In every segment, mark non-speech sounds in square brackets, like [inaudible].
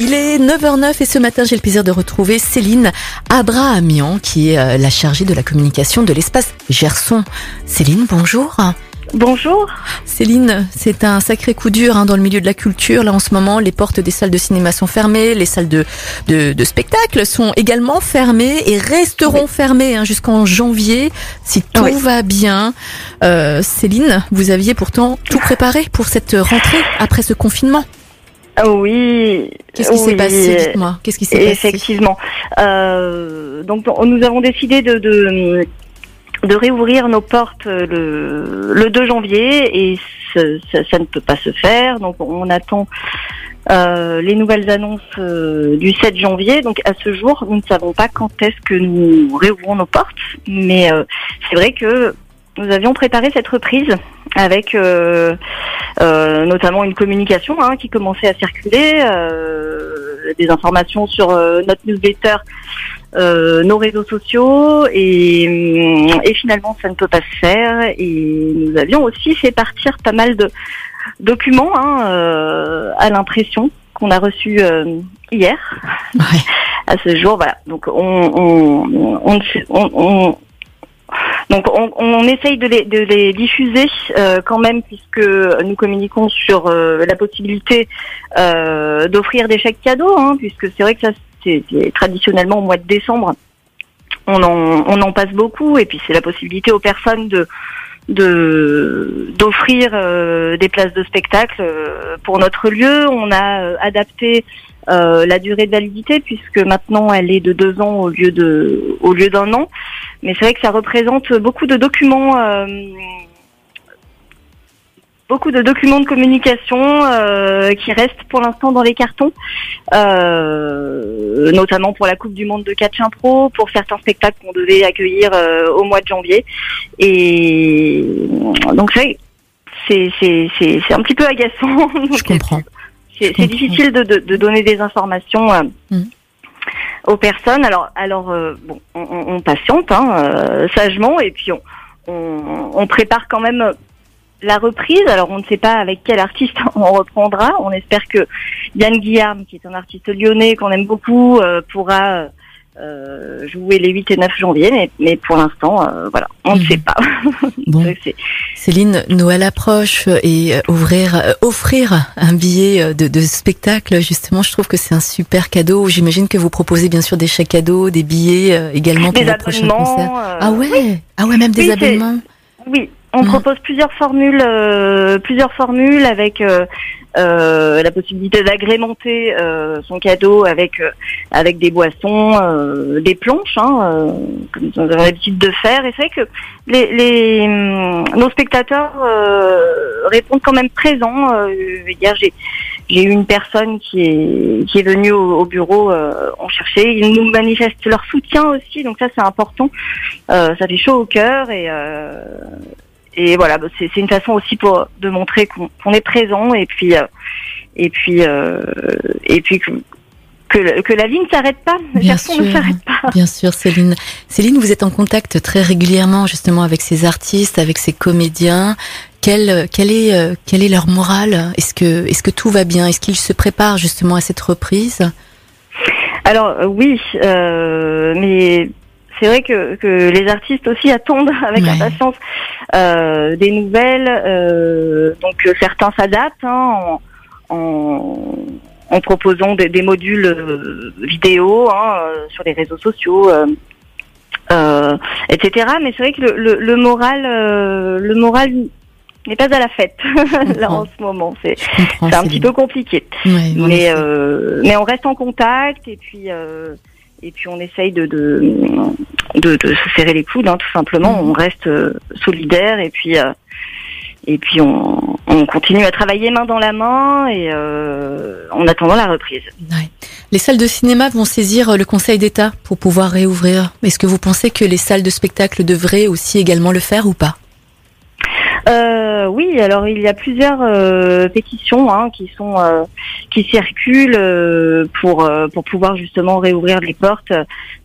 Il est 9h09 et ce matin, j'ai le plaisir de retrouver Céline Abrahamian, qui est euh, la chargée de la communication de l'espace Gerson. Céline, bonjour. Bonjour. Céline, c'est un sacré coup dur hein, dans le milieu de la culture. Là, en ce moment, les portes des salles de cinéma sont fermées, les salles de, de, de spectacle sont également fermées et resteront fermées hein, jusqu'en janvier, si tout Oui. va bien. Euh, Céline, vous aviez pourtant tout préparé pour cette rentrée après ce confinement. Oui. Qu'est-ce qui s'est passé Dites-moi. Qu'est-ce qui s'est passé Effectivement. Euh, donc nous avons décidé de, de de réouvrir nos portes le, le 2 janvier et ce- ça, ça ne peut pas se faire. Donc on attend euh, les nouvelles annonces euh, du 7 janvier. Donc à ce jour, nous ne savons pas quand est-ce que nous réouvrons nos portes, mais euh, c'est vrai que nous avions préparé cette reprise avec euh, euh, notamment une communication hein, qui commençait à circuler, euh, des informations sur euh, notre newsletter, euh, nos réseaux sociaux, et, hum, et finalement ça ne peut pas se faire. Et nous avions aussi fait partir pas mal de documents hein, euh, à l'impression qu'on a reçus euh, hier Ouais. à ce jour. Voilà. Donc on, on, on- on- donc on, on essaye de les, de les diffuser euh, quand même puisque nous communiquons sur euh, la possibilité euh, d'offrir des chèques cadeaux, hein, puisque c'est vrai que ça c'est traditionnellement au mois de décembre. On en, on en passe beaucoup et puis c'est la possibilité aux personnes de de d'offrir des places de spectacle pour notre lieu. On a adapté euh, la durée de validité puisque maintenant elle est de deux ans au lieu de au lieu d'un an. Mais c'est vrai que ça représente beaucoup de documents. euh, Beaucoup de documents de communication euh, qui restent pour l'instant dans les cartons, euh, notamment pour la Coupe du Monde de catch impro, pour certains spectacles qu'on devait accueillir euh, au mois de janvier. Et donc c'est c'est c'est c'est c'est un petit peu agaçant. Je comprends. [laughs] C'est difficile de, de, de donner des informations euh, Mm. aux personnes. Alors, alors euh, bon, on, on- on patiente hein, euh, sagement et puis on, on, on prépare quand même la reprise. Alors, on ne sait pas avec quel artiste [laughs] on reprendra. On espère que Yann Guillaume, qui est un artiste lyonnais qu'on aime beaucoup, euh, pourra euh, jouer les 8 et 9 janvier. Mais, mais pour l'instant, euh, voilà, on ne Mhm. sait pas. [laughs] Bon. [laughs] Céline, Noël approche et euh, ouvrir, euh, offrir un billet de, de spectacle, justement, je trouve que c'est un super cadeau. J'imagine que vous proposez bien sûr des chèques cadeaux, des billets euh, également pour des concerts. abonnements. euh, Ah ouais, ah ouais, même des Oui, abonnements? Oui, on Mhm. propose plusieurs formules, euh, plusieurs formules avec euh, euh, la possibilité d'agrémenter euh, son cadeau avec euh, avec des boissons, euh, des planches, hein, euh, comme nous avons l'habitude de faire. Et c'est vrai que les, les hum, nos spectateurs euh, répondent quand même présents. Euh, hier, j'ai j'ai eu une personne qui est qui est venue au, au bureau, euh, on cherchait, ils nous manifestent leur soutien aussi, donc ça c'est important. Euh, ça fait chaud au cœur et euh, et voilà, bah, c'est une façon aussi pour de montrer qu'on est présent et puis euh, et puis euh, et puis que que, la vie ne s'arrête pas, Bien garçon ne sûr. s'arrête pas. Bien sûr, Céline. Céline, vous êtes en contact très régulièrement justement avec ces artistes, avec ces comédiens. Quel, quel est, euh, quel est leur morale? Est-ce que, est-ce que tout va bien? Est-ce qu'ils se préparent justement à cette reprise? Alors oui, euh, mais c'est vrai que, que les artistes aussi attendent [laughs] avec Ouais. impatience euh, des nouvelles. euh, donc euh, certains s'adaptent hein, en, en, en proposant des, des modules euh, vidéo hein, euh, sur les réseaux sociaux. euh, euh, etc. Mais c'est vrai que le, le, le moral, euh, le moral n'est pas à la fête [laughs] là en ce moment. C'est un petit peu compliqué Ouais, mais euh, mais on reste en contact et puis euh, et puis on essaye de de, de, de se serrer les coudes hein, tout simplement on reste euh, solidaire et puis euh, et puis on, on continue à travailler main dans la main et euh, en attendant la reprise. Les salles de cinéma vont saisir le Conseil d'État pour pouvoir réouvrir. Est-ce que vous pensez que les salles de spectacle devraient aussi également le faire ou pas? Euh, oui, alors il y a plusieurs euh, pétitions hein, qui sont euh, qui circulent euh, pour euh, pour pouvoir justement réouvrir les portes.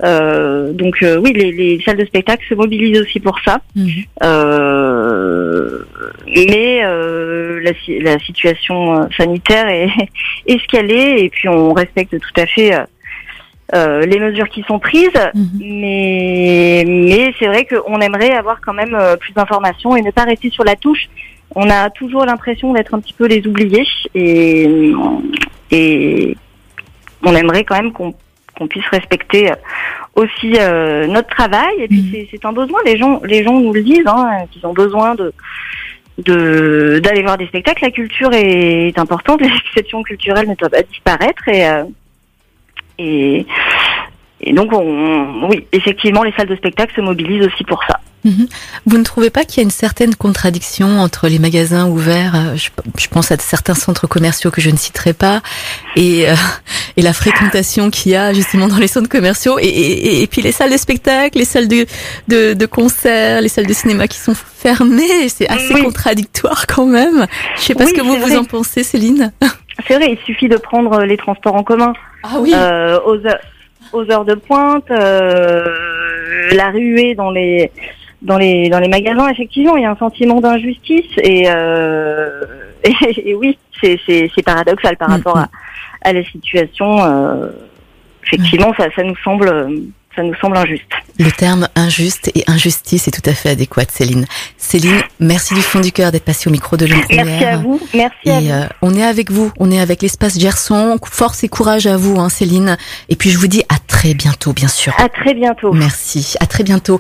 Euh, donc euh, oui, les, les salles de spectacle se mobilisent aussi pour ça. Mhm. Euh, mais euh, la, la situation sanitaire est, [laughs] est ce qu'elle est, et puis on respecte tout à fait euh, les mesures qui sont prises. Mhm. Mais, mais c'est vrai qu'on aimerait avoir quand même euh, plus d'informations et ne pas rester sur la touche. On a toujours l'impression d'être un petit peu les oubliés et, et on aimerait quand même qu'on qu'on puisse respecter euh, aussi euh, notre travail. Et puis Mhm. c'est- un besoin. Les gens, les gens nous le disent, hein, qu'ils ont besoin de de d'aller voir des spectacles. La culture est importante. [laughs] L'exception culturelle ne doit pas disparaître et euh, et et donc, on, oui, effectivement, les salles de spectacle se mobilisent aussi pour ça. Mhm. Vous ne trouvez pas qu'il y a une certaine contradiction entre les magasins ouverts, euh, je, je pense à certains centres commerciaux que je ne citerai pas, et, euh, et la fréquentation qu'il y a justement dans les centres commerciaux, et, et, et puis les salles de spectacle, les salles de, de, de concert, les salles de cinéma qui sont fermées, c'est assez Oui. contradictoire quand même. Je sais pas Oui, ce que vous vous en pensez, Céline. C'est vrai, il suffit de prendre les transports en commun Ah oui. euh, aux, heures, aux heures de pointe, euh, la ruée dans les dans les dans les magasins. Effectivement, il y a un sentiment d'injustice et, euh, [laughs] et, et oui, c'est c'est c'est paradoxal par rapport à, à la situation. euh, effectivement, ça ça nous semble ça nous semble injuste. Le terme injuste et injustice est tout à fait adéquat, Céline. Céline, merci du fond du cœur d'être passée au micro de Première. Merci à vous, merci à vous. euh, on est avec vous, on est avec l'espace Gerson. Force et courage à vous, hein, Céline. Et puis je vous dis à très bientôt, bien sûr. À très bientôt. Merci, à très bientôt.